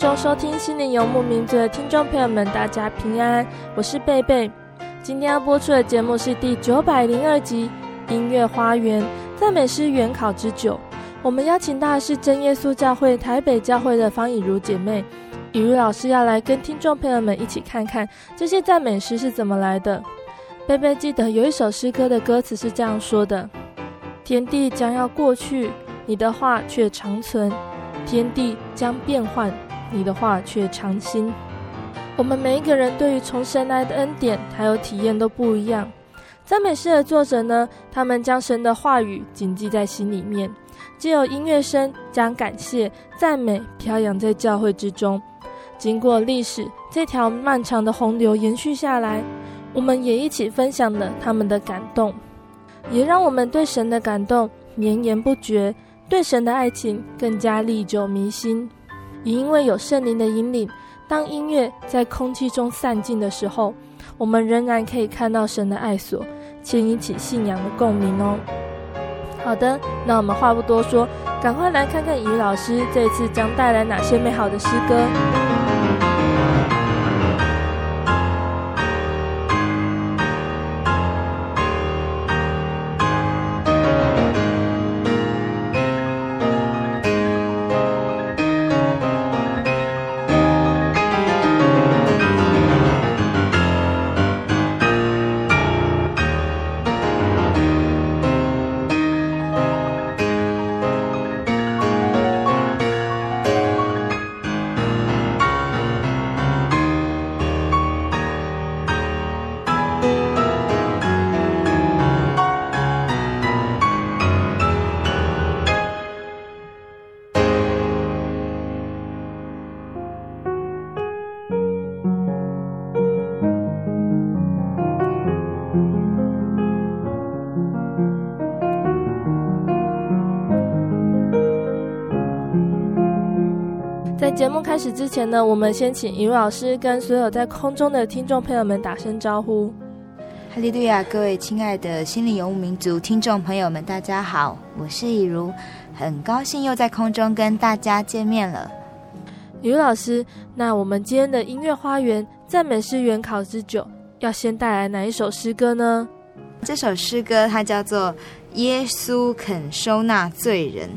中收听《心灵游牧民族》的听众朋友们，大家平安，我是贝贝。今天要播出的节目是第九百零二集《音乐花园赞美诗原考之九》。我们邀请到的是真耶稣教会台北教会的方以如姐妹，以如老师要来跟听众朋友们一起看看这些赞美诗是怎么来的。贝贝记得有一首诗歌的歌词是这样说的：“天地将要过去，你的话却长存。”天地将变换，你的话却长新。我们每一个人对于从神来的恩典还有体验都不一样。赞美诗的作者呢，他们将神的话语谨记在心里面，借由音乐声将感谢、赞美飘扬在教会之中。经过历史这条漫长的洪流延续下来，我们也一起分享了他们的感动，也让我们对神的感动绵延不绝。对神的爱情更加历久弥新，也因为有圣灵的引领，当音乐在空气中散尽的时候，我们仍然可以看到神的爱所，牵引起信仰的共鸣哦。好的，那我们话不多说，赶快来看看于老师这次将带来哪些美好的诗歌。节目开始之前呢，我们先请以如老师跟所有在空中的听众朋友们打声招呼。哈利路亚！各位亲爱的心灵游牧民族听众朋友们，大家好，我是以如，很高兴又在空中跟大家见面了。以如老师，那我们今天的音乐花园赞美诗原考之九，要先带来哪一首诗歌呢？这首诗歌它叫做《耶稣肯收纳罪人》。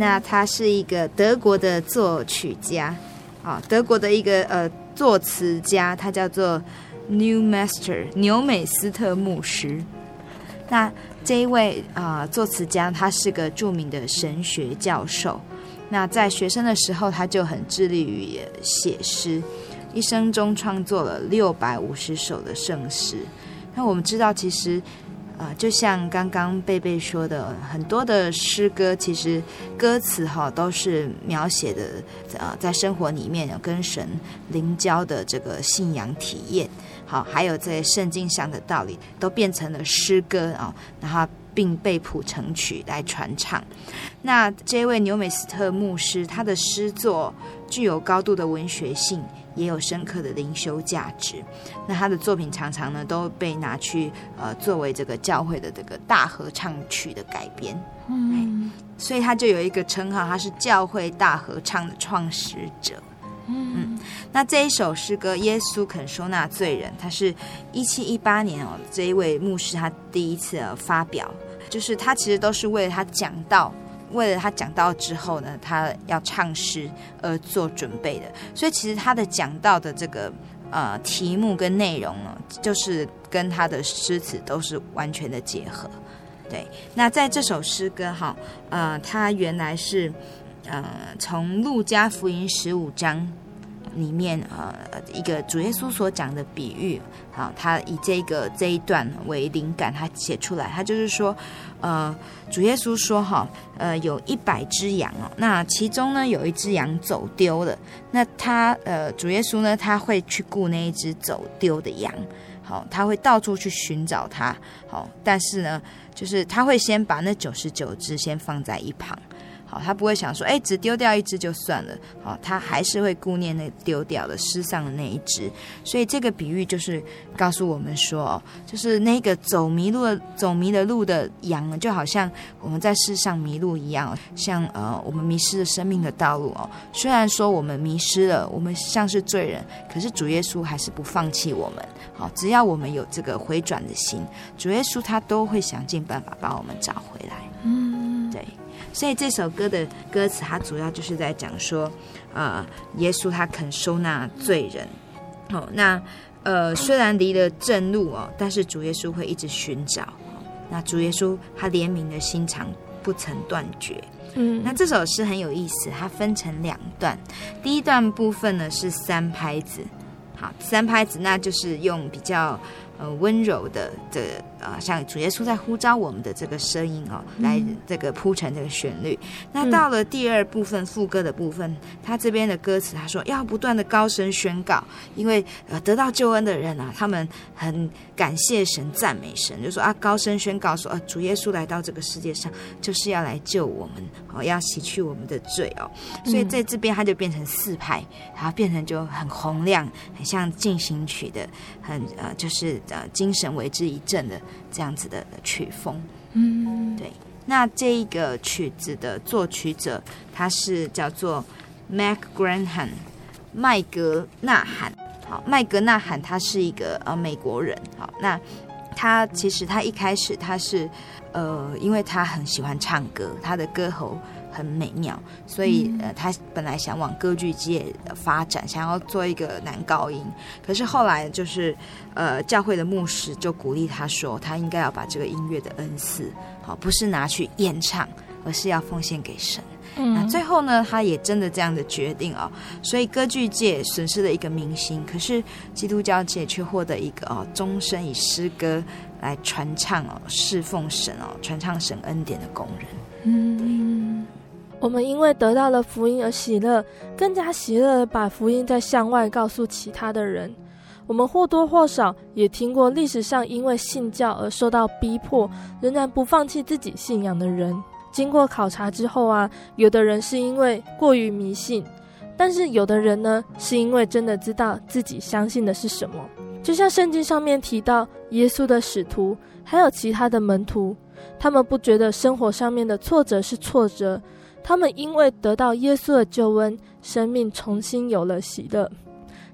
那他是一个德国的作曲家，啊，德国的一个呃作词家，他叫做，Newmaster 纽美斯特牧师。那这一位啊、作词家，他是个著名的神学教授。那在学生的时候，他就很致力于写诗，一生中创作了六百五十首的圣诗。那我们知道，其实。啊、就像刚刚贝贝说的，很多的诗歌其实歌词哈都是描写的，呃，在生活里面有跟神灵交的这个信仰体验，好，还有在圣经上的道理都变成了诗歌啊，然后并被谱成曲来传唱。那这位纽美斯特牧师，他的诗作具有高度的文学性，也有深刻的灵修价值。那他的作品常常呢都被拿去呃作为这个教会的这个大合唱曲的改编。嗯，所以他就有一个称号，他是教会大合唱的创始者。嗯，那这一首诗歌《耶稣肯收纳罪人》，他是一七一八年哦，这一位牧师他第一次发表，就是他其实都是为了他讲道，为了他讲到之后呢，他要唱诗而做准备的。所以其实他的讲到的这个呃题目跟内容呢，就是跟他的诗词都是完全的结合。对，那在这首诗歌哈，呃，他原来是。呃，从路加福音十五章里面，呃，一个主耶稣所讲的比喻，好，他以这个这一段为灵感，他写出来，他就是说，呃，主耶稣说，哈，呃，有一百只羊哦，那其中呢有一只羊走丢了，那他，呃，主耶稣呢，他会去顾那一只走丢的羊，好，他会到处去寻找它，好，但是呢，就是他会先把那九十九只先放在一旁。好，他不会想说，哎，只丢掉一只就算了。好，他还是会顾念那丢掉的、失丧的那一只。所以这个比喻就是告诉我们说，哦就是那个走迷路的、走迷了路的羊，就好像我们在世上迷路一样，像呃，我们迷失了生命的道路哦。虽然说我们迷失了，我们像是罪人，可是主耶稣还是不放弃我们。好，只要我们有这个回转的心，主耶稣他都会想尽办法把我们找回来。嗯，对。所以这首歌的歌词，它主要就是在讲说，呃，耶稣他肯收纳罪人，哦，那呃，虽然离了正路哦，但是主耶稣会一直寻找，那主耶稣他怜悯的心肠不曾断绝。嗯，那这首诗很有意思，它分成两段，第一段部分呢是三拍子，好，三拍子那就是用比较。呃，温柔的这啊、呃，像主耶稣在呼召我们的这个声音哦，来这个铺成这个旋律。那到了第二部分副歌的部分，他这边的歌词他说要不断的高声宣告，因为呃得到救恩的人啊，他们很感谢神、赞美神，就说啊高声宣告说啊主耶稣来到这个世界上就是要来救我们哦，要洗去我们的罪哦。所以在这边他就变成四拍，然后变成就很洪亮，很像进行曲的，很呃就是。呃，精神为之一振的这样子的曲风，嗯，对。那这一个曲子的作曲者，他是叫做 Mac Graham，麦格纳罕。好，麦格纳罕他是一个呃美国人。好，那他其实他一开始他是呃，因为他很喜欢唱歌，他的歌喉。很美妙，所以呃，他本来想往歌剧界发展，想要做一个男高音。可是后来就是呃，教会的牧师就鼓励他说，他应该要把这个音乐的恩赐，好，不是拿去演唱，而是要奉献给神。嗯，那最后呢，他也真的这样的决定哦。所以歌剧界损失了一个明星，可是基督教界却获得一个哦，终身以诗歌来传唱哦，侍奉神哦，传唱神恩典的工人。嗯。我们因为得到了福音而喜乐，更加喜乐地把福音再向外告诉其他的人。我们或多或少也听过历史上因为信教而受到逼迫，仍然不放弃自己信仰的人。经过考察之后啊，有的人是因为过于迷信，但是有的人呢，是因为真的知道自己相信的是什么。就像圣经上面提到，耶稣的使徒还有其他的门徒，他们不觉得生活上面的挫折是挫折。他们因为得到耶稣的救恩，生命重新有了喜乐。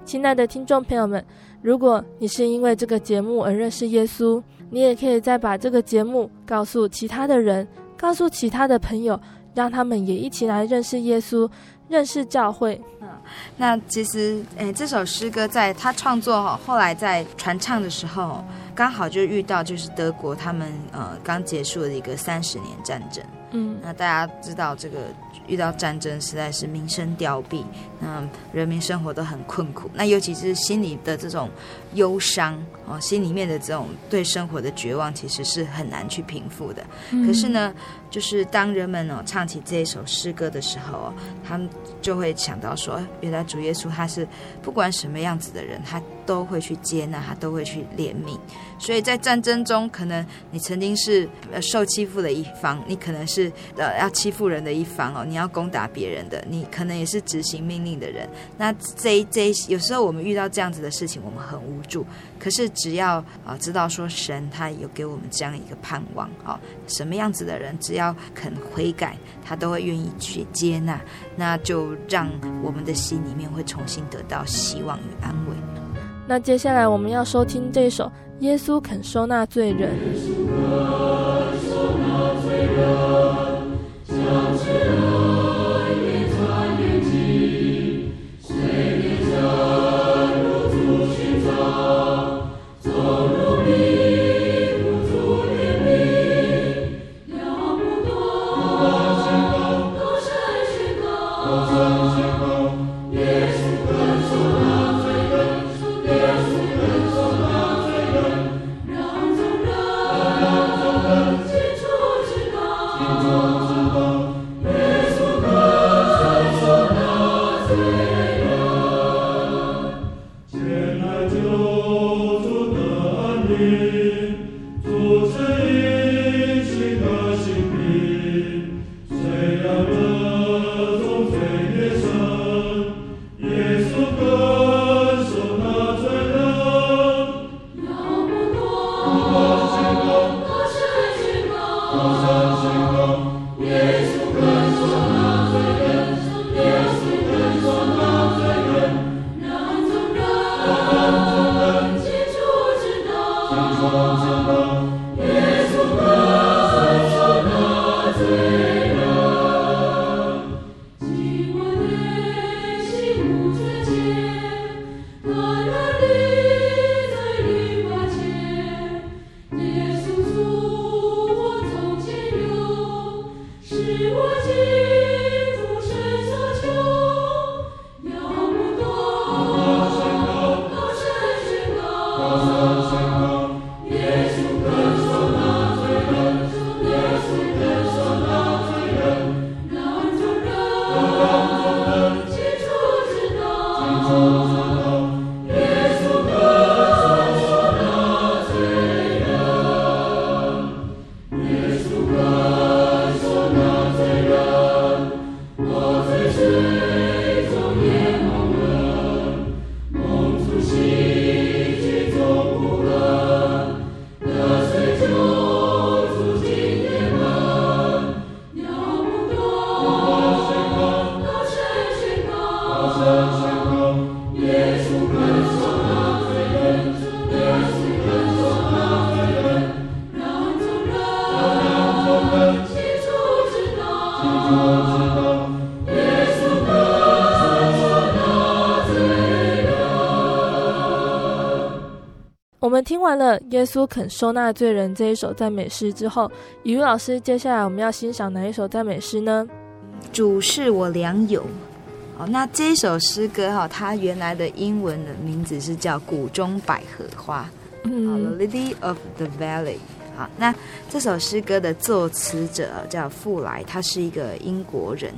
亲爱的听众朋友们，如果你是因为这个节目而认识耶稣，你也可以再把这个节目告诉其他的人，告诉其他的朋友，让他们也一起来认识耶稣，认识教会。嗯，那其实，诶，这首诗歌在他创作后来在传唱的时候，刚好就遇到就是德国他们呃刚结束的一个三十年战争。嗯，那大家知道这个遇到战争，实在是民生凋敝，那人民生活都很困苦。那尤其是心里的这种忧伤哦，心里面的这种对生活的绝望，其实是很难去平复的。可是呢，就是当人们哦唱起这一首诗歌的时候哦，他们就会想到说，原来主耶稣他是不管什么样子的人，他都会去接纳，他都会去怜悯。所以在战争中，可能你曾经是受欺负的一方，你可能是呃要欺负人的一方哦，你要攻打别人的，你可能也是执行命令的人。那这这有时候我们遇到这样子的事情，我们很无助。可是只要啊知道说神他有给我们这样一个盼望啊，什么样子的人只要肯悔改，他都会愿意去接纳，那就让我们的心里面会重新得到希望与安慰。那接下来我们要收听这首《耶稣肯收纳罪人》。我们听完了《耶稣肯收纳罪人》这一首赞美诗之后，雨雨老师，接下来我们要欣赏哪一首赞美诗呢？主是我良友。哦，那这一首诗歌哈，它原来的英文的名字是叫《谷中百合花》，嗯，The Lily of the Valley。好，那这首诗歌的作词者叫富莱，他是一个英国人。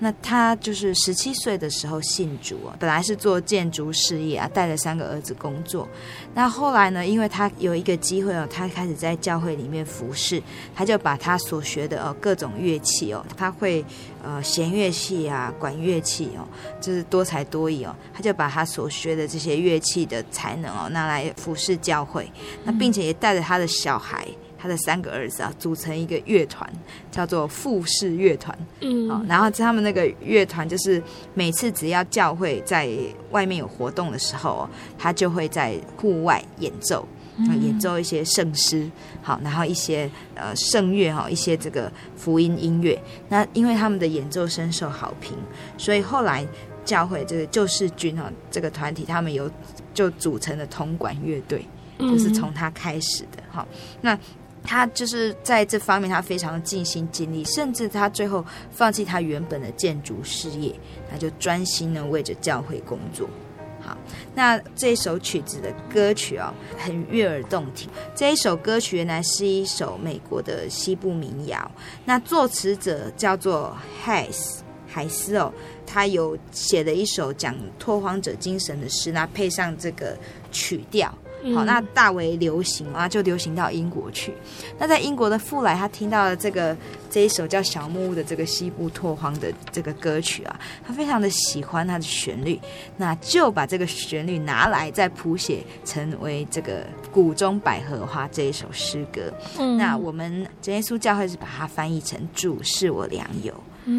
那他就是十七岁的时候信主啊，本来是做建筑事业啊，带着三个儿子工作。那后来呢，因为他有一个机会哦，他开始在教会里面服侍，他就把他所学的哦各种乐器哦，他会呃弦乐器啊、管乐器哦，就是多才多艺哦，他就把他所学的这些乐器的才能哦拿来服侍教会，那并且也带着他的小孩。他的三个儿子啊，组成一个乐团，叫做富士乐团。嗯，好，然后他们那个乐团就是每次只要教会在外面有活动的时候，他就会在户外演奏，演奏一些圣诗，好，然后一些呃圣乐哈，一些这个福音音乐。那因为他们的演奏深受好评，所以后来教会这个救世军哈这个团体，他们有就组成了铜管乐队，就是从他开始的哈。那他就是在这方面，他非常尽心尽力，甚至他最后放弃他原本的建筑事业，他就专心呢为着教会工作。好，那这首曲子的歌曲哦，很悦耳动听。这一首歌曲原来是一首美国的西部民谣，那作词者叫做海斯海斯哦，他有写了一首讲拓荒者精神的诗，那配上这个曲调。好，那大为流行啊，就流行到英国去。那在英国的富莱，他听到了这个这一首叫《小木屋》的这个西部拓荒的这个歌曲啊，他非常的喜欢它的旋律，那就把这个旋律拿来再谱写成为这个《谷中百合花》这一首诗歌。嗯，那我们真耶稣教会是把它翻译成“主是我良友”。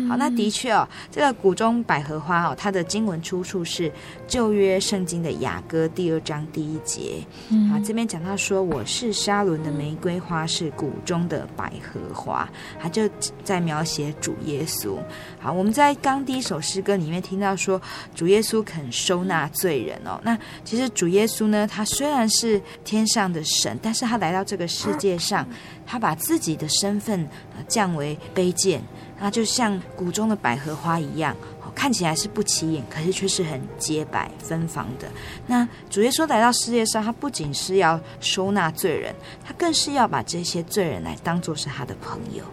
好，那的确哦，这个谷中百合花哦，它的经文出处是旧约圣经的雅歌第二章第一节。啊，这边讲到说，我是沙伦的玫瑰花，是谷中的百合花，它就在描写主耶稣。好，我们在刚第一首诗歌里面听到说，主耶稣肯收纳罪人哦。那其实主耶稣呢，他虽然是天上的神，但是他来到这个世界上，他把自己的身份降为卑贱。那就像谷中的百合花一样，看起来是不起眼，可是却是很洁白芬芳的。那主耶稣来到世界上，他不仅是要收纳罪人，他更是要把这些罪人来当做是他的朋友。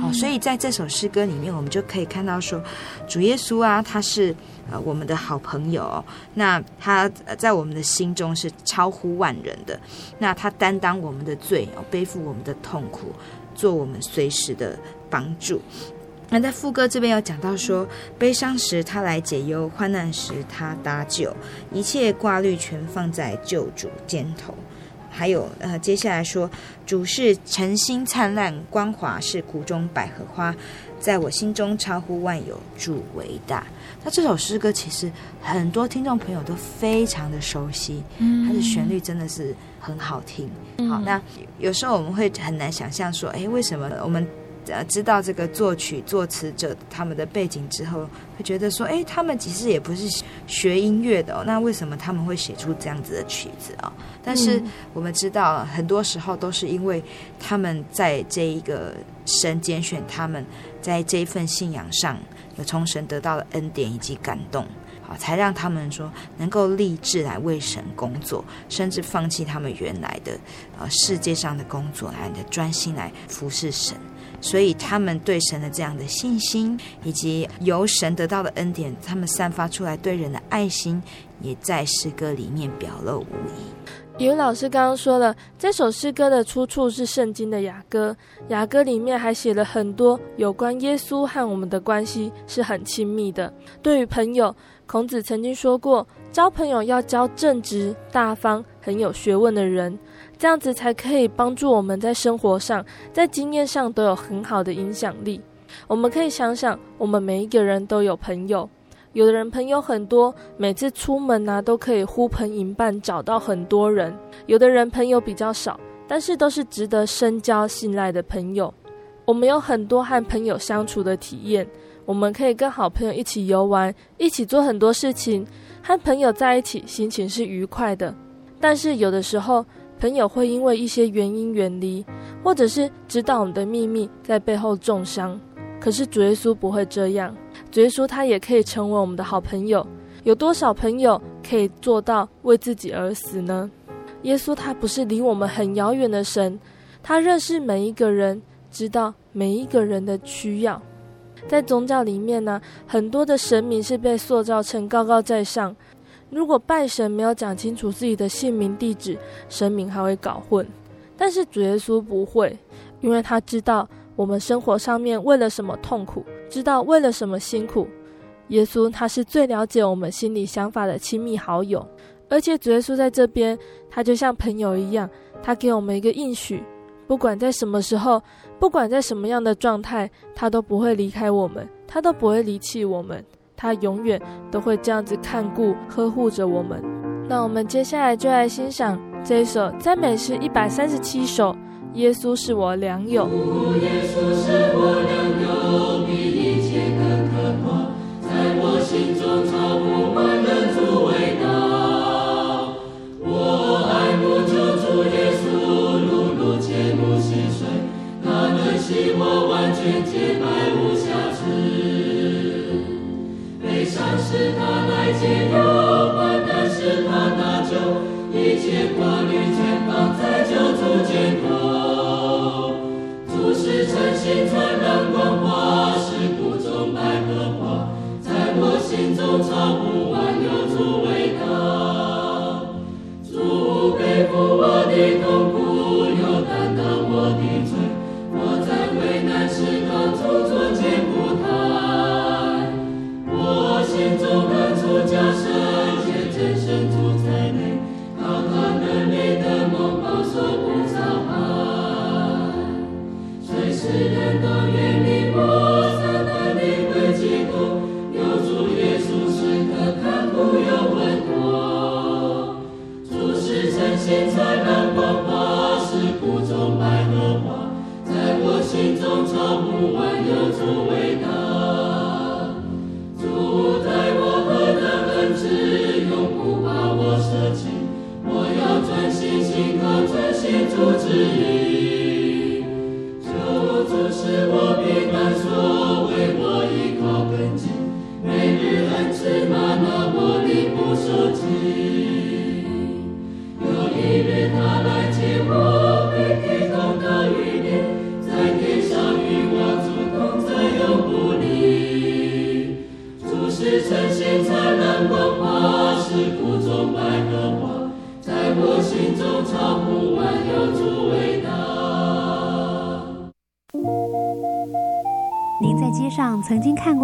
好、嗯，所以在这首诗歌里面，我们就可以看到说，主耶稣啊，他是呃我们的好朋友。那他在我们的心中是超乎万人的。那他担当我们的罪，背负我们的痛苦，做我们随时的帮助。那在副歌这边有讲到说，悲伤时他来解忧，患难时他搭救，一切挂虑全放在救主肩头。还有呃，接下来说，主是晨星灿烂，光华是谷中百合花，在我心中超乎万有，主为大。那这首诗歌其实很多听众朋友都非常的熟悉，它的旋律真的是很好听。好，那有时候我们会很难想象说，哎，为什么我们？呃，知道这个作曲作词者他们的背景之后，会觉得说，哎，他们其实也不是学音乐的哦，那为什么他们会写出这样子的曲子啊？但是我们知道，很多时候都是因为他们在这一个神拣选他们，在这一份信仰上有从神得到的恩典以及感动，好，才让他们说能够立志来为神工作，甚至放弃他们原来的呃世界上的工作，来的专心来服侍神。所以他们对神的这样的信心，以及由神得到的恩典，他们散发出来对人的爱心，也在诗歌里面表露无遗。语文老师刚刚说了，这首诗歌的出处是圣经的雅歌，雅歌里面还写了很多有关耶稣和我们的关系是很亲密的。对于朋友，孔子曾经说过，交朋友要交正直、大方、很有学问的人。这样子才可以帮助我们在生活上、在经验上都有很好的影响力。我们可以想想，我们每一个人。都有朋友，有的人朋友很多，每次出门啊都可以呼朋引伴，找到很多人；有的人朋友比较少，但是都是值得深交、信赖的朋友。我们有很多和朋友相处的体验，我们可以跟好朋友一起游玩，一起做很多事情，和朋友在一起，心情是愉快的。但是有的时候，朋友会因为一些原因远离，或者是知道我们的秘密，在背后重伤。可是主耶稣不会这样，主耶稣他也可以成为我们的好朋友。有多少朋友可以做到为自己而死呢？耶稣他不是离我们很遥远的神，他认识每一个人，知道每一个人的需要。在宗教里面呢，很多的神明是被塑造成高高在上。如果拜神没有讲清楚自己的姓名地址，神明还会搞混。但是主耶稣不会，因为他知道我们生活上面为了什么痛苦，知道为了什么辛苦。耶稣他是最了解我们心里想法的亲密好友，而且主耶稣在这边，他就像朋友一样，他给我们一个应许，不管在什么时候，不管在什么样的状态，他都不会离开我们，他都不会离弃我们。他永远都会这样子看顾、呵护着我们。那我们接下来就来欣赏这一首赞美诗一百三十七首：耶稣是我良友。耶稣是我良友，比一切更可怕，在我心中找不满能足伟大。我爱慕救主耶稣，如路切慕心碎，他能洗我完全洁白无。是他来解忧患，但是他拿走一切挂虑，肩膀在救赎肩头。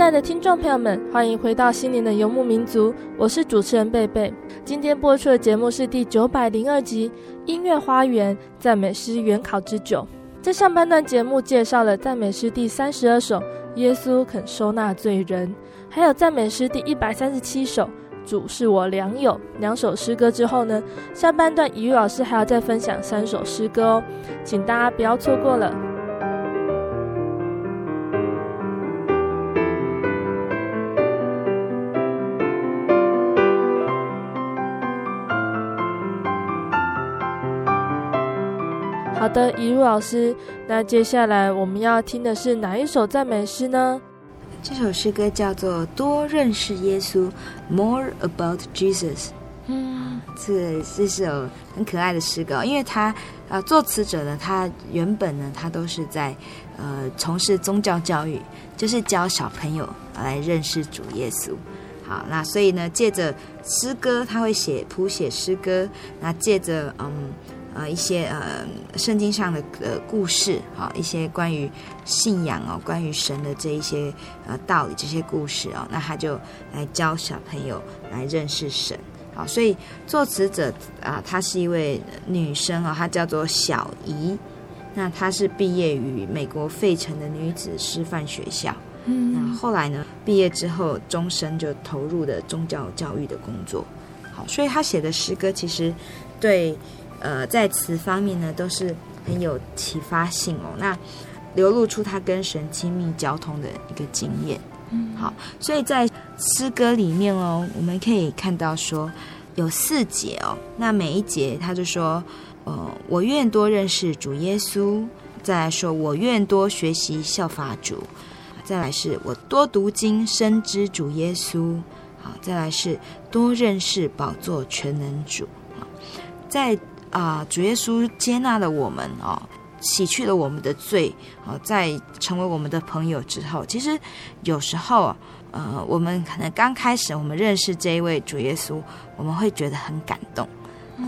爱的听众朋友们，欢迎回到《心灵的游牧民族》，我是主持人贝贝。今天播出的节目是第九百零二集《音乐花园赞美诗原考之九》。在上半段节目介绍了赞美诗第三十二首《耶稣肯收纳罪人》，还有赞美诗第一百三十七首《主是我良友》两首诗歌之后呢，下半段怡如老师还要再分享三首诗歌哦，请大家不要错过了。好的，怡如老师，那接下来我们要听的是哪一首赞美诗呢？这首诗歌叫做《多认识耶稣》，More About Jesus。嗯，这这首很可爱的诗歌，因为他呃作词者呢，他原本呢，他都是在呃从事宗教教育，就是教小朋友来认识主耶稣。好，那所以呢，借着诗歌，他会写谱写诗歌，那借着嗯呃一些呃圣经上的呃故事，好一些关于信仰哦，关于神的这一些呃道理，这些故事哦，那他就来教小朋友来认识神。好，所以作词者啊，她是一位女生哦，她叫做小姨。那她是毕业于美国费城的女子师范学校。嗯，那后来呢，毕业之后，终身就投入了宗教教育的工作。好，所以她写的诗歌其实对呃在词方面呢，都是很有启发性哦。那流露出他跟神亲密交通的一个经验。嗯，好，所以在诗歌里面哦，我们可以看到说有四节哦，那每一节他就说，呃，我愿多认识主耶稣，再来说我愿多学习效法主，再来是我多读经深知主耶稣，好，再来是多认识宝座全能主，在啊、主耶稣接纳了我们哦。洗去了我们的罪，啊，在成为我们的朋友之后，其实有时候，呃，我们可能刚开始我们认识这一位主耶稣，我们会觉得很感动。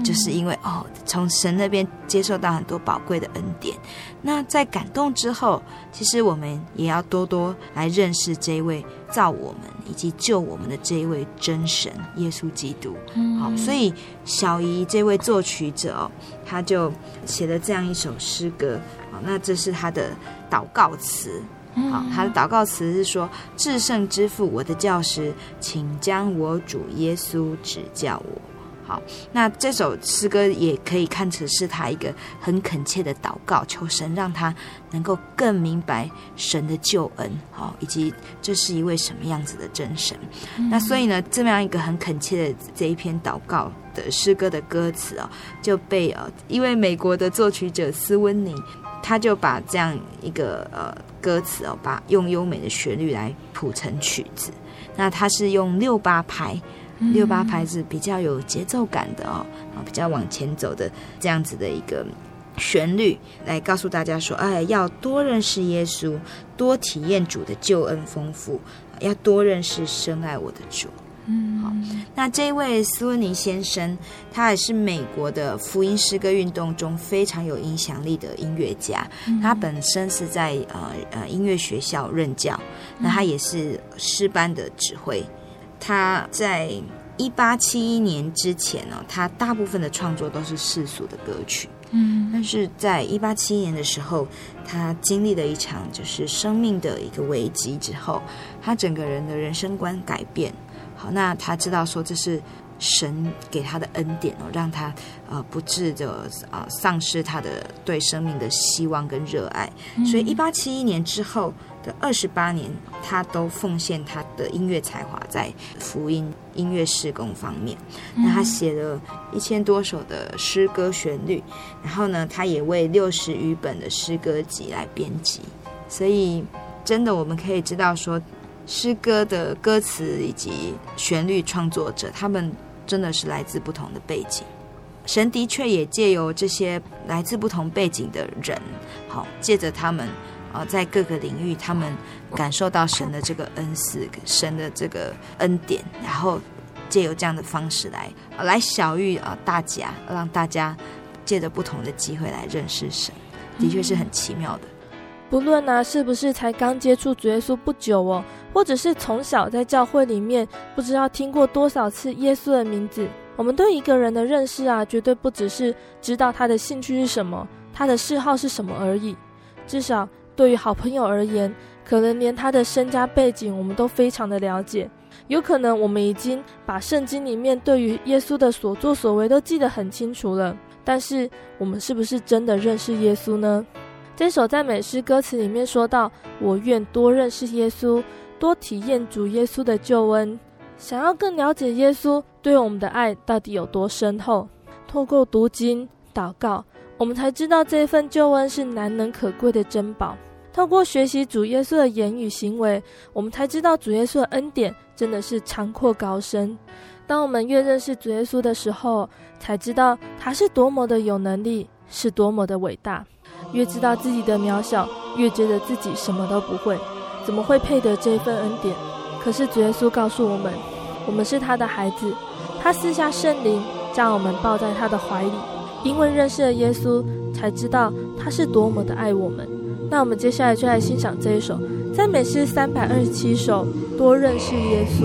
就是因为哦，从神那边接受到很多宝贵的恩典。那在感动之后，其实我们也要多多来认识这一位造我们以及救我们的这一位真神耶稣基督。嗯，好，所以小姨这位作曲者哦，他就写了这样一首诗歌。好，那这是他的祷告词。好，他的祷告词是说：“至圣之父，我的教师，请将我主耶稣指教我。”好，那这首诗歌也可以看成是他一个很恳切的祷告，求神让他能够更明白神的救恩，好，以及这是一位什么样子的真神。嗯、那所以呢，这么样一个很恳切的这一篇祷告的诗歌的歌词哦，就被呃一位美国的作曲者斯温尼，他就把这样一个呃歌词哦，把用优美的旋律来谱成曲子。那他是用六八拍。六八拍子比较有节奏感的哦，啊，比较往前走的这样子的一个旋律，来告诉大家说，哎，要多认识耶稣，多体验主的救恩丰富，要多认识深爱我的主。嗯，好，那这一位斯温尼先生，他也是美国的福音诗歌运动中非常有影响力的音乐家。他本身是在呃呃音乐学校任教，那他也是诗班的指挥。他在一八七一年之前呢，他大部分的创作都是世俗的歌曲。嗯，但是在一八七一年的时候，他经历了一场就是生命的一个危机之后，他整个人的人生观改变。好，那他知道说这是神给他的恩典哦，让他呃不致的啊丧失他的对生命的希望跟热爱。所以一八七一年之后。的二十八年，他都奉献他的音乐才华在福音音乐施工方面。那他写了一千多首的诗歌旋律，然后呢，他也为六十余本的诗歌集来编辑。所以，真的我们可以知道说，诗歌的歌词以及旋律创作者，他们真的是来自不同的背景。神的确也借由这些来自不同背景的人，好，借着他们。啊，在各个领域，他们感受到神的这个恩赐，神的这个恩典，然后借由这样的方式来来晓諭啊大家，让大家借着不同的机会来认识神，的确是很奇妙的。不论呢、啊、是不是才刚接触主耶稣不久哦，或者是从小在教会里面不知道听过多少次耶稣的名字，我们对一个人的认识啊，绝对不只是知道他的兴趣是什么，他的嗜好是什么而已，至少。对于好朋友而言，可能连他的身家背景我们都非常的了解。有可能我们已经把圣经里面对于耶稣的所作所为都记得很清楚了。但是我们是不是真的认识耶稣呢？这首赞美诗歌词里面说到：“我愿多认识耶稣，多体验主耶稣的救恩。”想要更了解耶稣对我们的爱到底有多深厚，透过读经、祷告。我们才知道这份救恩是难能可贵的珍宝。透过学习主耶稣的言语行为，我们才知道主耶稣的恩典真的是长阔高深。当我们越认识主耶稣的时候，才知道他是多么的有能力，是多么的伟大。越知道自己的渺小，越觉得自己什么都不会，怎么会配得这份恩典？可是主耶稣告诉我们，我们是他的孩子，他赐下圣灵，将我们抱在他的怀里。因为认识了耶稣，才知道他是多么的爱我们。那我们接下来就来欣赏这一首赞美诗三百二十七首，多认识耶稣。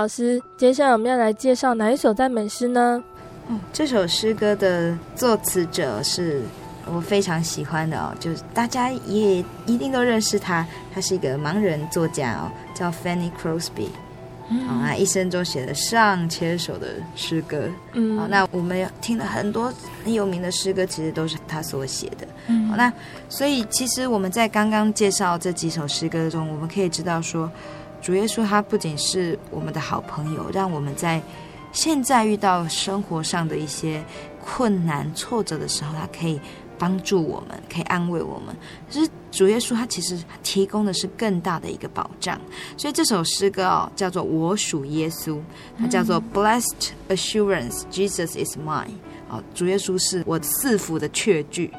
老师，接下来我们要来介绍哪一首赞美诗呢？嗯，这首诗歌的作词者是我非常喜欢的哦，就是大家也一定都认识他，他是一个盲人作家哦，叫 Fanny Crosby，嗯，哦，他一生中写了上千首的诗歌，嗯，好，那我们听了很多很有名的诗歌，其实都是他所写的，嗯，哦，那所以其实我们在刚刚介绍这几首诗歌中，我们可以知道说。主耶稣他不仅是我们的好朋友，让我们在现在遇到生活上的一些困难挫折的时候，他可以帮助我们，可以安慰我们。可是主耶稣他其实提供的是更大的一个保障。所以这首诗歌哦，叫做《我属耶稣》，它叫做 Blessed Assurance Jesus is mine。哦，主耶稣是我赐福的确据。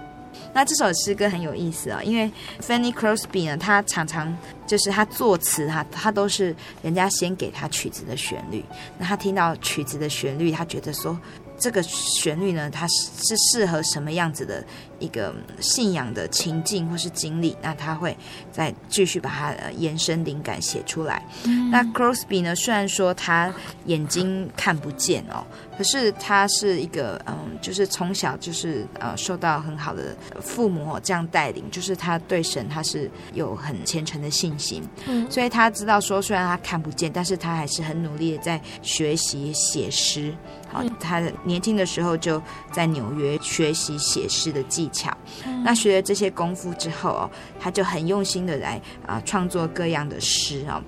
那这首诗歌很有意思啊、因为 Fanny Crosby 呢，他常常就是他作词，哈他都是人家先给他曲子的旋律，那他听到曲子的旋律，他觉得说这个旋律呢，它是适合什么样子的一个信仰的情境或是经历，那他会再继续把它延伸灵感写出来。那 Crosby 呢，虽然说他眼睛看不见哦。可是他是一个嗯，就是从小就是呃受到很好的父母这样带领，就是他对神他是有很虔诚的信心，嗯，所以他知道说虽然他看不见，但是他还是很努力的在学习写诗。好，他年轻的时候就在纽约学习写诗的技巧。那学了这些功夫之后哦，他就很用心的来啊创作各样的诗哦。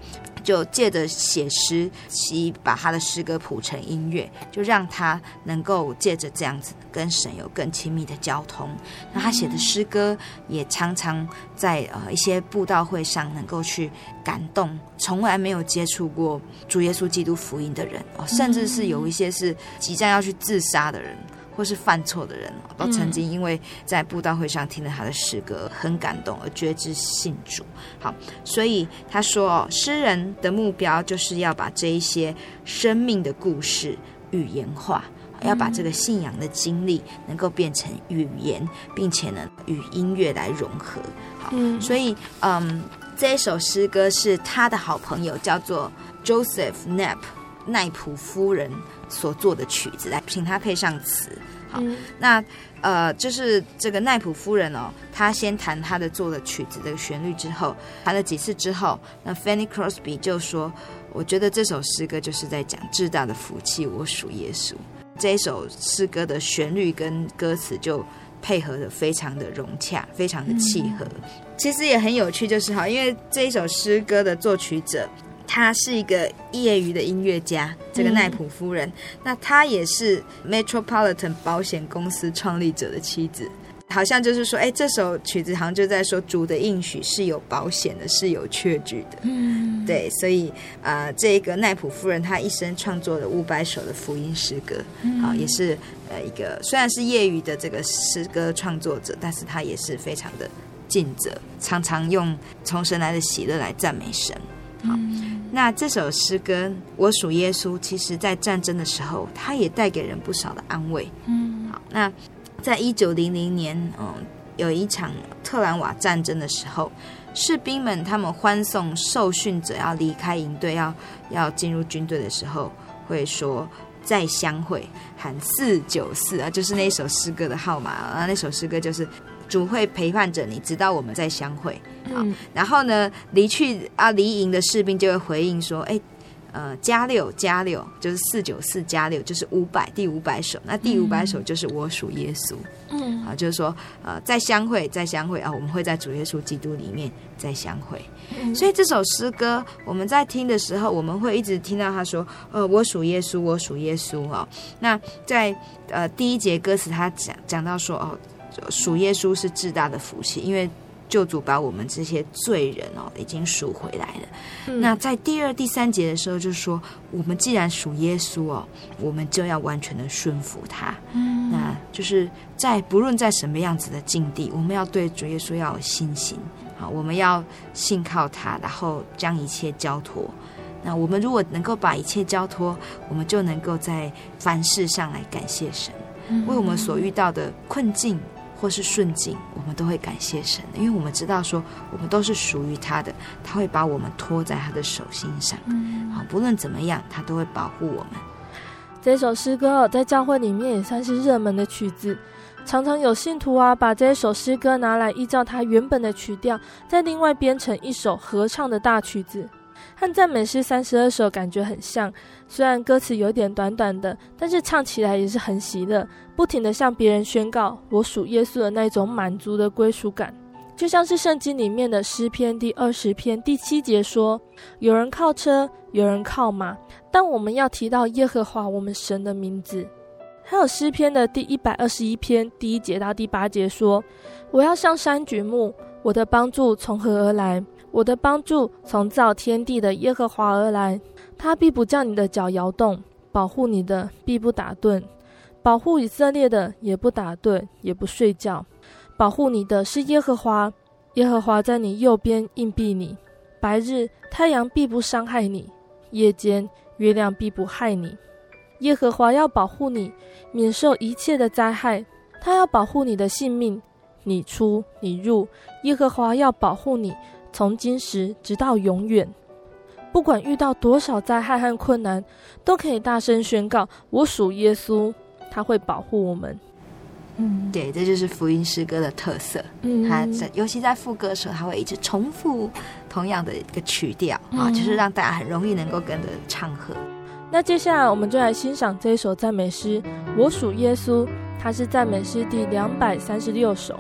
就借着写诗，其把他的诗歌谱成音乐，就让他能够借着这样子跟神有更亲密的交通。那他写的诗歌也常常在呃一些布道会上能够去感动从来没有接触过主耶稣基督福音的人哦，甚至是有一些是即将要去自杀的人。或是犯错的人，都曾经因为在布道会上听了他的诗歌，很感动而决志信主。好，所以他说，诗人的目标就是要把这一些生命的故事语言化，要把这个信仰的经历能够变成语言，并且呢与音乐来融合。好，所以嗯，这一首诗歌是他的好朋友叫做 Joseph Knapp 奈普夫人所做的曲子，来请他配上词。好，嗯、那呃，就是这个奈普夫人哦，她先弹她的做的曲子这个旋律之后，弹了几次之后，那 Fanny Crosby 就说：“我觉得这首诗歌就是在讲至大的福气，我属耶稣。”这一首诗歌的旋律跟歌词就配合的非常的融洽，非常的契合。嗯、其实也很有趣，就是哈，因为这一首诗歌的作曲者。他是一个业余的音乐家，这个奈普夫人，嗯、那她也是 Metropolitan 保险公司创立者的妻子，好像就是说，哎，这首曲子好像就在说主的应许是有保险的，是有确据的，嗯，对，所以啊、呃，这个奈普夫人她一生创作了五百首的福音诗歌，好、也是呃一个虽然是业余的这个诗歌创作者，但是她也是非常的尽责，常常用从神来的喜乐来赞美神。好，那这首诗歌《我属耶稣》，其实在战争的时候，它也带给人不少的安慰。嗯，好，那在一九零零年，嗯，有一场特兰瓦战争的时候，士兵们他们欢送受训者要离开营队，要要进入军队的时候，会说再相会，喊四九四啊，就是那首诗歌的号码啊，那首诗歌就是。主会陪伴着你，直到我们再相会。好，然后呢，离去啊，离营的士兵就会回应说：“哎，呃，加六加六，就是四九四加六，就是五百，第五百首。那第五百首就是我属耶稣。嗯，啊，就是说，呃，再相会，再相会啊，我们会在主耶稣基督里面再相会。嗯，所以这首诗歌我们在听的时候，我们会一直听到他说：呃，我属耶稣，我属耶稣啊。那在呃第一节歌词，他讲讲到说哦。属耶稣是至大的福气，因为救主把我们这些罪人哦，已经赎回来了。嗯、那在第二、第三节的时候，就说我们既然属耶稣哦，我们就要完全的顺服他。嗯，那就是在不论在什么样子的境地，我们要对主耶稣要有信心。啊，我们要信靠他，然后将一切交托。那我们如果能够把一切交托，我们就能够在凡事上来感谢神，嗯、为我们所遇到的困境。或是顺境，我们都会感谢神，因为我们知道说，我们都是属于他的，他会把我们托在他的手心上。嗯，好，不论怎么样，他都会保护我们。这首诗歌在教会里面也算是热门的曲子，常常有信徒啊，把这首诗歌拿来依照它原本的曲调，再另外编成一首合唱的大曲子。和赞美诗三十二首感觉很像，虽然歌词有点短短的，但是唱起来也是很喜乐，不停地向别人宣告我属耶稣的那种满足的归属感，就像是圣经里面的诗篇第二十篇第七节说：“有人靠车，有人靠马，但我们要提到耶和华我们神的名字。”还有诗篇的第一百二十一篇第一节到第八节说：“我要向山举目，我的帮助从何而来？”我的帮助从造天地的耶和华而来，他必不叫你的脚摇动，保护你的必不打盹，保护以色列的也不打盹，也不睡觉。保护你的是耶和华，耶和华在你右边荫庇你。白日太阳必不伤害你，夜间月亮必不害你。耶和华要保护你，免受一切的灾害。他要保护你的性命，你出你入，耶和华要保护你。从今时直到永远，不管遇到多少灾害和困难，都可以大声宣告：“我属耶稣，他会保护我们。”嗯，对，这就是福音诗歌的特色。嗯，它在尤其在副歌的时候，它会一直重复同样的一个曲调啊，嗯，就是让大家很容易能够跟着唱和。那接下来我们就来欣赏这一首赞美诗《我属耶稣》，它是赞美诗第两百三十六首。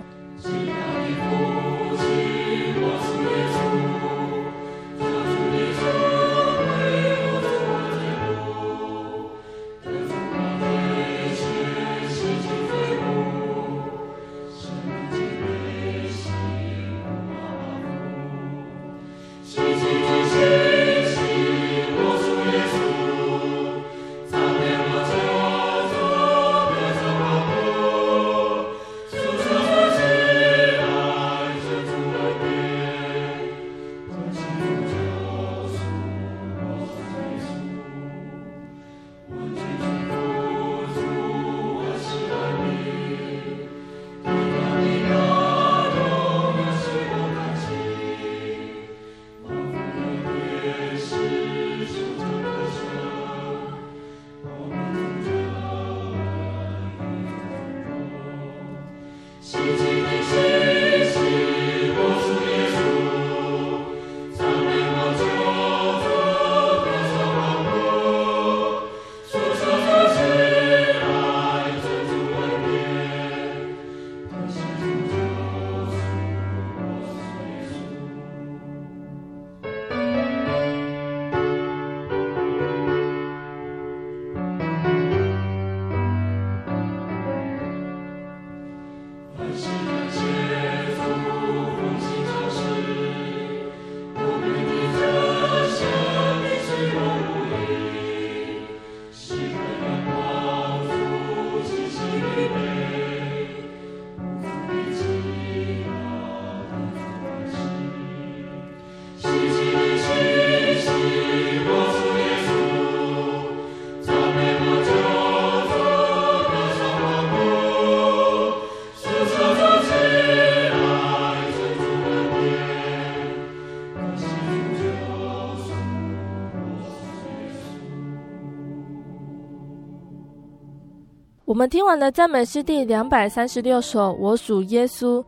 我们听完了赞美诗第两百三十六首《我属耶稣》，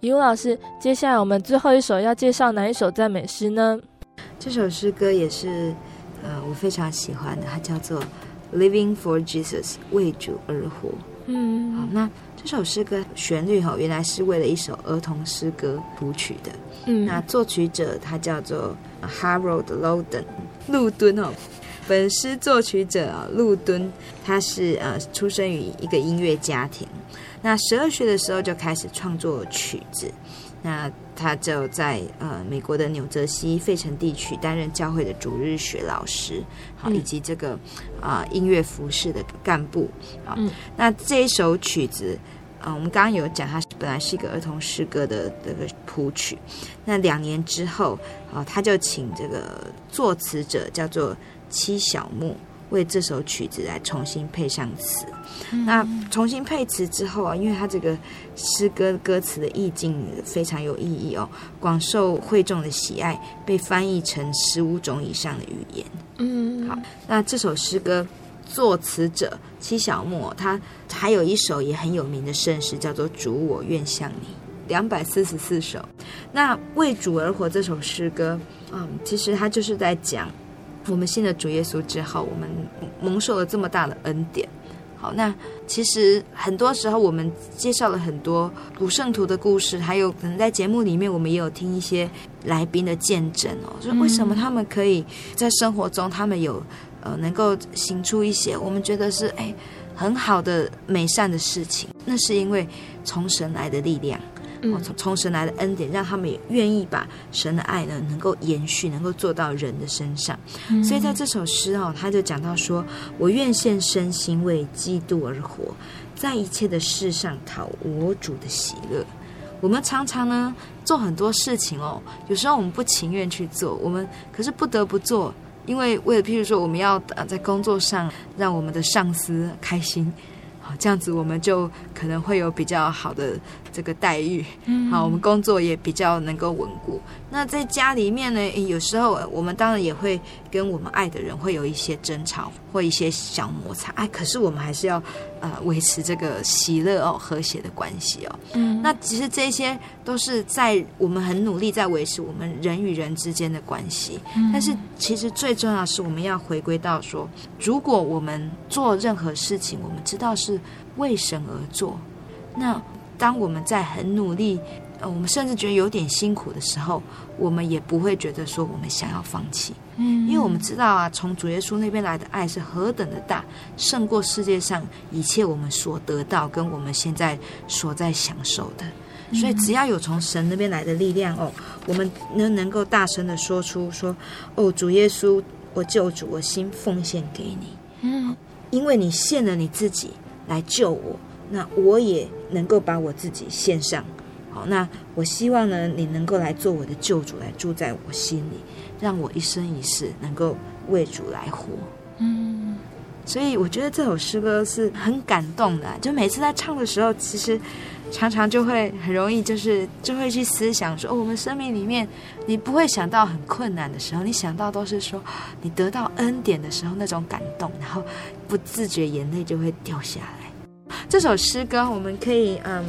颐如老师，接下来我们最后一首要介绍哪一首赞美诗呢？这首诗歌也是，呃，我非常喜欢的，它叫做《Living for Jesus》，为主而活。嗯，好，那这首诗歌旋律哈，原来是为了一首儿童诗歌谱曲的。嗯，那作曲者他叫做 Harold Loudon，路敦哦。本诗作曲者啊，路敦，他是呃出生于一个音乐家庭。那十二岁的时候就开始创作曲子。那他就在呃美国的纽泽西费城地区担任教会的主日学老师，好，以及这个啊、呃、音乐服饰的干部啊。那这一首曲子，啊，我们刚刚有讲，它本来是一个儿童诗歌的这个谱曲。那两年之后啊，他就请这个作词者叫做。七小木为这首曲子来重新配上词，嗯、那重新配词之后啊，因为它这个诗歌歌词的意境非常有意义哦，广受会众的喜爱，被翻译成十五种以上的语言。嗯，好，那这首诗歌作词者七小木，他还有一首也很有名的圣诗，叫做《主我愿向你》，两百四十四首。那为主而活这首诗歌，嗯，其实他就是在讲。我们信了主耶稣之后，我们蒙受了这么大的恩典。好，那其实很多时候我们介绍了很多古圣徒的故事，还有可能在节目里面我们也有听一些来宾的见证哦，就是为什么他们可以在生活中，他们有呃能够行出一些我们觉得是哎很好的美善的事情，那是因为从神来的力量。从从神来的恩典，让他们也愿意把神的爱呢，能够延续，能够做到人的身上。嗯、所以在这首诗哦，他就讲到说：“我愿献身心为基督而活，在一切的事上讨我主的喜乐。”我们常常呢做很多事情哦，有时候我们不情愿去做，我们可是不得不做，因为为了譬如说我们要在工作上让我们的上司开心。好，这样子我们就可能会有比较好的这个待遇，好，我们工作也比较能够稳固。那在家里面呢，有时候我们当然也会跟我们爱的人会有一些争吵或一些小摩擦，哎，可是我们还是要呃维持这个喜乐哦和谐的关系哦。嗯，那其实这些都是在我们很努力在维持我们人与人之间的关系。嗯，但是其实最重要的是我们要回归到说，如果我们做任何事情，我们知道是为神而做，那当我们在很努力。呃，我们甚至觉得有点辛苦的时候，我们也不会觉得说我们想要放弃，嗯，因为我们知道啊，从主耶稣那边来的爱是何等的大，胜过世界上一切我们所得到跟我们现在所在享受的。所以只要有从神那边来的力量哦，我们能能够大声的说出说，哦，主耶稣，我救主，我心奉献给你，嗯，因为你献了你自己来救我，那我也能够把我自己献上。好，那我希望呢，你能够来做我的救主，来住在我心里，让我一生一世能够为主来活。嗯，所以我觉得这首诗歌是很感动的。就每次在唱的时候，其实常常就会很容易，就是就会去思想说，哦，我们生命里面，你不会想到很困难的时候，你想到都是说你得到恩典的时候那种感动，然后不自觉眼泪就会掉下来。这首诗歌，我们可以嗯，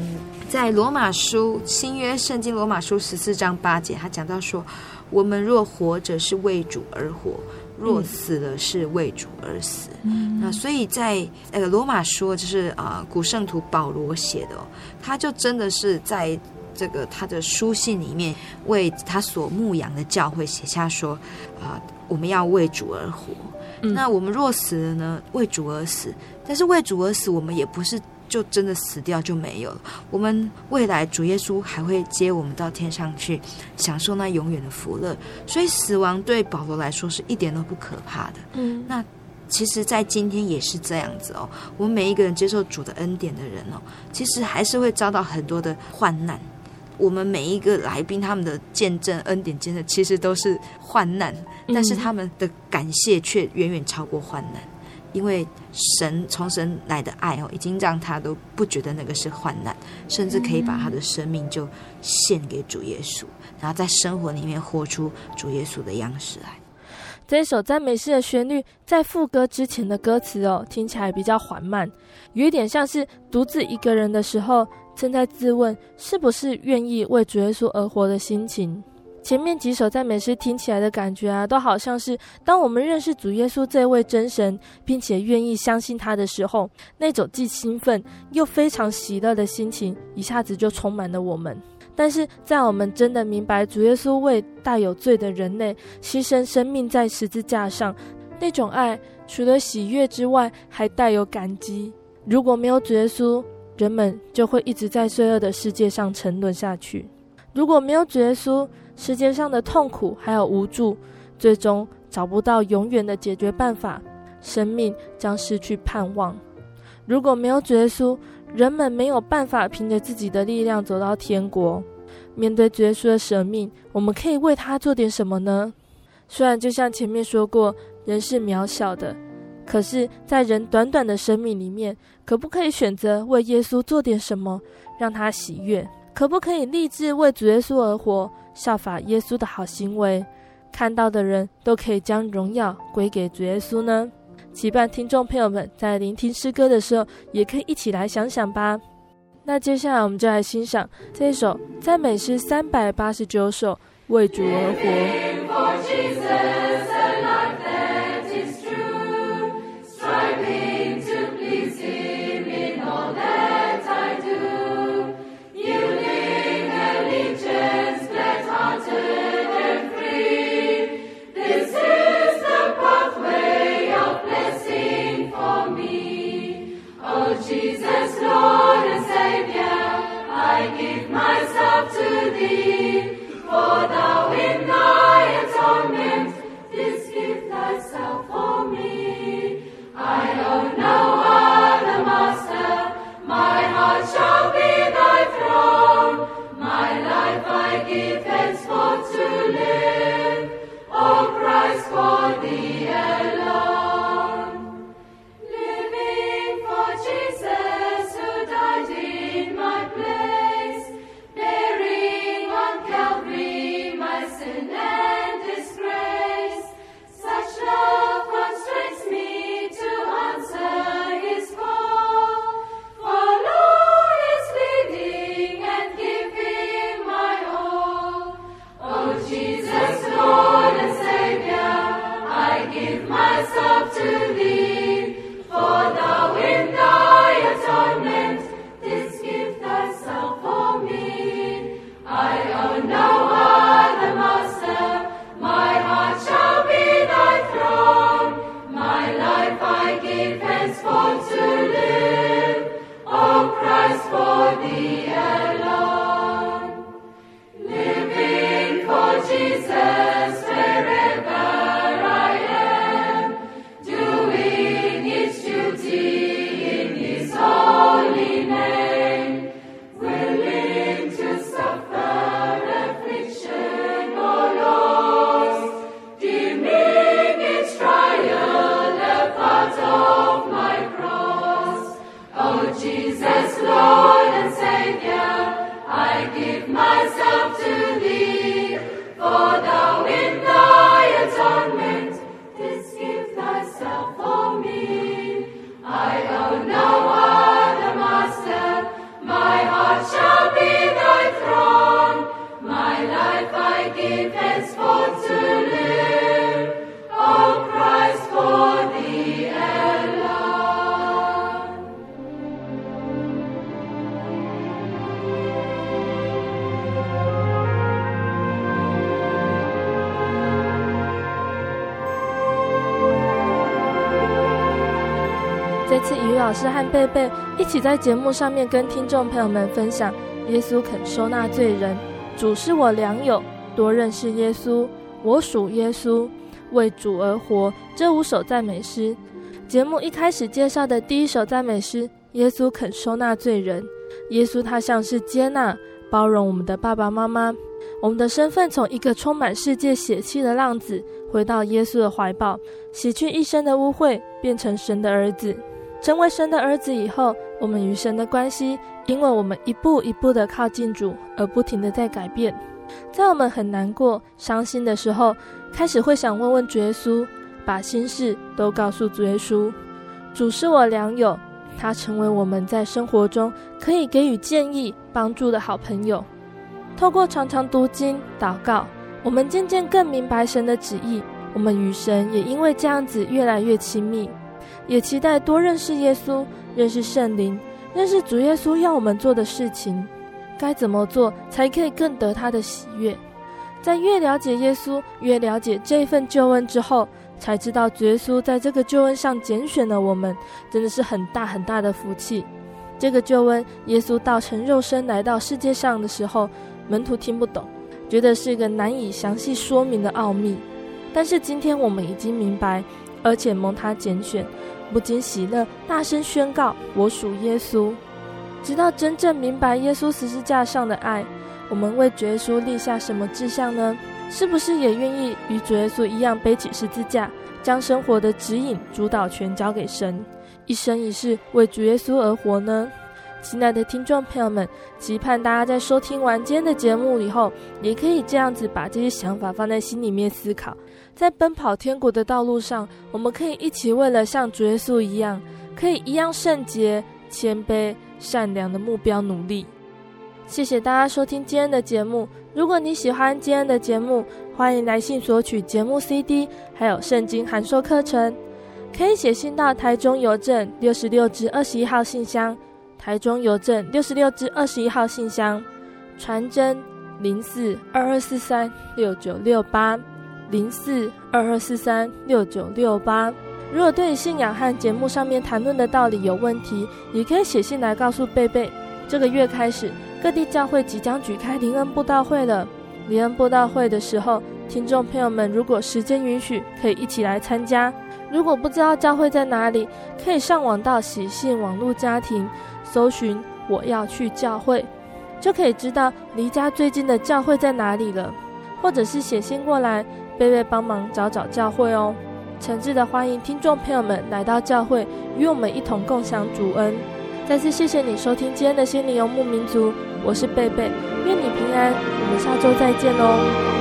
在罗马书新约圣经罗马书十四章八节，他讲到说：我们若活着是为主而活，若死了是为主而死。嗯，那所以在呃罗马书就是啊、呃、古圣徒保罗写的哦，他就真的是在这个他的书信里面为他所牧养的教会写下说啊、呃，我们要为主而活。那我们若死了呢？为主而死，但是为主而死，我们也不是就真的死掉就没有了。我们未来主耶稣还会接我们到天上去，享受那永远的福乐。所以死亡对保罗来说是一点都不可怕的。嗯，那其实，在今天也是这样子哦。我们每一个人接受主的恩典的人哦，其实还是会遭到很多的患难。我们每一个来宾，他们的见证、恩典见证，其实都是患难，但是他们的感谢却远远超过患难，因为神从神来的爱哦，已经让他都不觉得那个是患难，甚至可以把他的生命就献给主耶稣，然后在生活里面活出主耶稣的样式来。这一首赞美诗的旋律，在副歌之前的歌词哦，听起来比较缓慢，有一点像是独自一个人的时候。正在自问是不是愿意为主耶稣而活的心情。前面几首赞美诗听起来的感觉啊，都好像是当我们认识主耶稣这位真神，并且愿意相信他的时候，那种既兴奋又非常喜乐的心情，一下子就充满了我们。但是在我们真的明白主耶稣为带有罪的人类牺牲生命在十字架上，那种爱除了喜悦之外，还带有感激。如果没有主耶稣，人们就会一直在罪恶的世界上沉沦下去。如果没有主耶稣，世界上的痛苦还有无助，最终找不到永远的解决办法，生命将失去盼望。如果没有主耶稣，人们没有办法凭着自己的力量走到天国。面对主耶稣的舍命，我们可以为他做点什么呢？虽然就像前面说过，人是渺小的。可是，在人短短的生命里面，可不可以选择为耶稣做点什么，让他喜悦？可不可以立志为主耶稣而活，效法耶稣的好行为，看到的人都可以将荣耀归给主耶稣呢？期盼听众朋友们在聆听诗歌的时候，也可以一起来想想吧。那接下来，我们就来欣赏这一首赞美诗三百八十九首《为主而活》。老师和贝贝一起在节目上面跟听众朋友们分享，耶稣肯收纳罪人，主是我良友，多认识耶稣，我属耶稣，为主而活。这五首赞美诗，节目一开始介绍的第一首赞美诗，耶稣肯收纳罪人。耶稣他像是接纳、包容我们的爸爸妈妈，我们的身份从一个充满世界血气的浪子，回到耶稣的怀抱，洗去一身的污秽，变成神的儿子。成为神的儿子以后，我们与神的关系，因为我们一步一步的靠近主，而不停的在改变。在我们很难过、伤心的时候，开始会想问问主耶稣，把心事都告诉主耶稣。主是我良友，他成为我们在生活中可以给予建议、帮助的好朋友。透过常常读经、祷告。我们渐渐更明白神的旨意，我们与神也因为这样子越来越亲密，也期待多认识耶稣，认识圣灵，认识主耶稣要我们做的事情，该怎么做才可以更得他的喜悦。在越了解耶稣，越了解这份救恩之后，才知道主耶稣在这个救恩上拣选了我们，真的是很大很大的福气。这个救恩，耶稣道成肉身来到世界上的时候，门徒听不懂。觉得是一个难以详细说明的奥秘，但是今天我们已经明白，而且蒙他拣选，不禁喜乐，大声宣告：“我属耶稣。”直到真正明白耶稣十字架上的爱，我们为主耶稣立下什么志向呢？是不是也愿意与主耶稣一样背起十字架，将生活的指引、主导权交给神，一生一世为主耶稣而活呢？亲爱的听众朋友们，期盼大家在收听完今天的节目以后，也可以这样子把这些想法放在心里面思考。在奔跑天国的道路上，我们可以一起为了像主耶稣一样，可以一样圣洁、谦卑、善良的目标努力。谢谢大家收听今天的节目。如果你喜欢今天的节目，欢迎来信索取节目 CD，还有圣经函授课程，可以写信到台中邮政六十六至二十一号信箱。台中邮政六十六至二十一号信箱，传真零四二二四三六九六八零四二二四三六九六八。如果对信仰和节目上面谈论的道理有问题，也可以写信来告诉贝贝。这个月开始，各地教会即将举开灵恩布道会了。灵恩布道会的时候，听众朋友们如果时间允许，可以一起来参加。如果不知道教会在哪里，可以上网到喜信网络家庭。搜寻我要去教会，就可以知道离家最近的教会在哪里了，或者是写信过来，贝贝帮忙找找教会哦。诚挚的欢迎听众朋友们来到教会，与我们一同共享主恩。再次谢谢你收听今天的心灵游牧民族，我是贝贝，愿你平安，我们下周再见哦。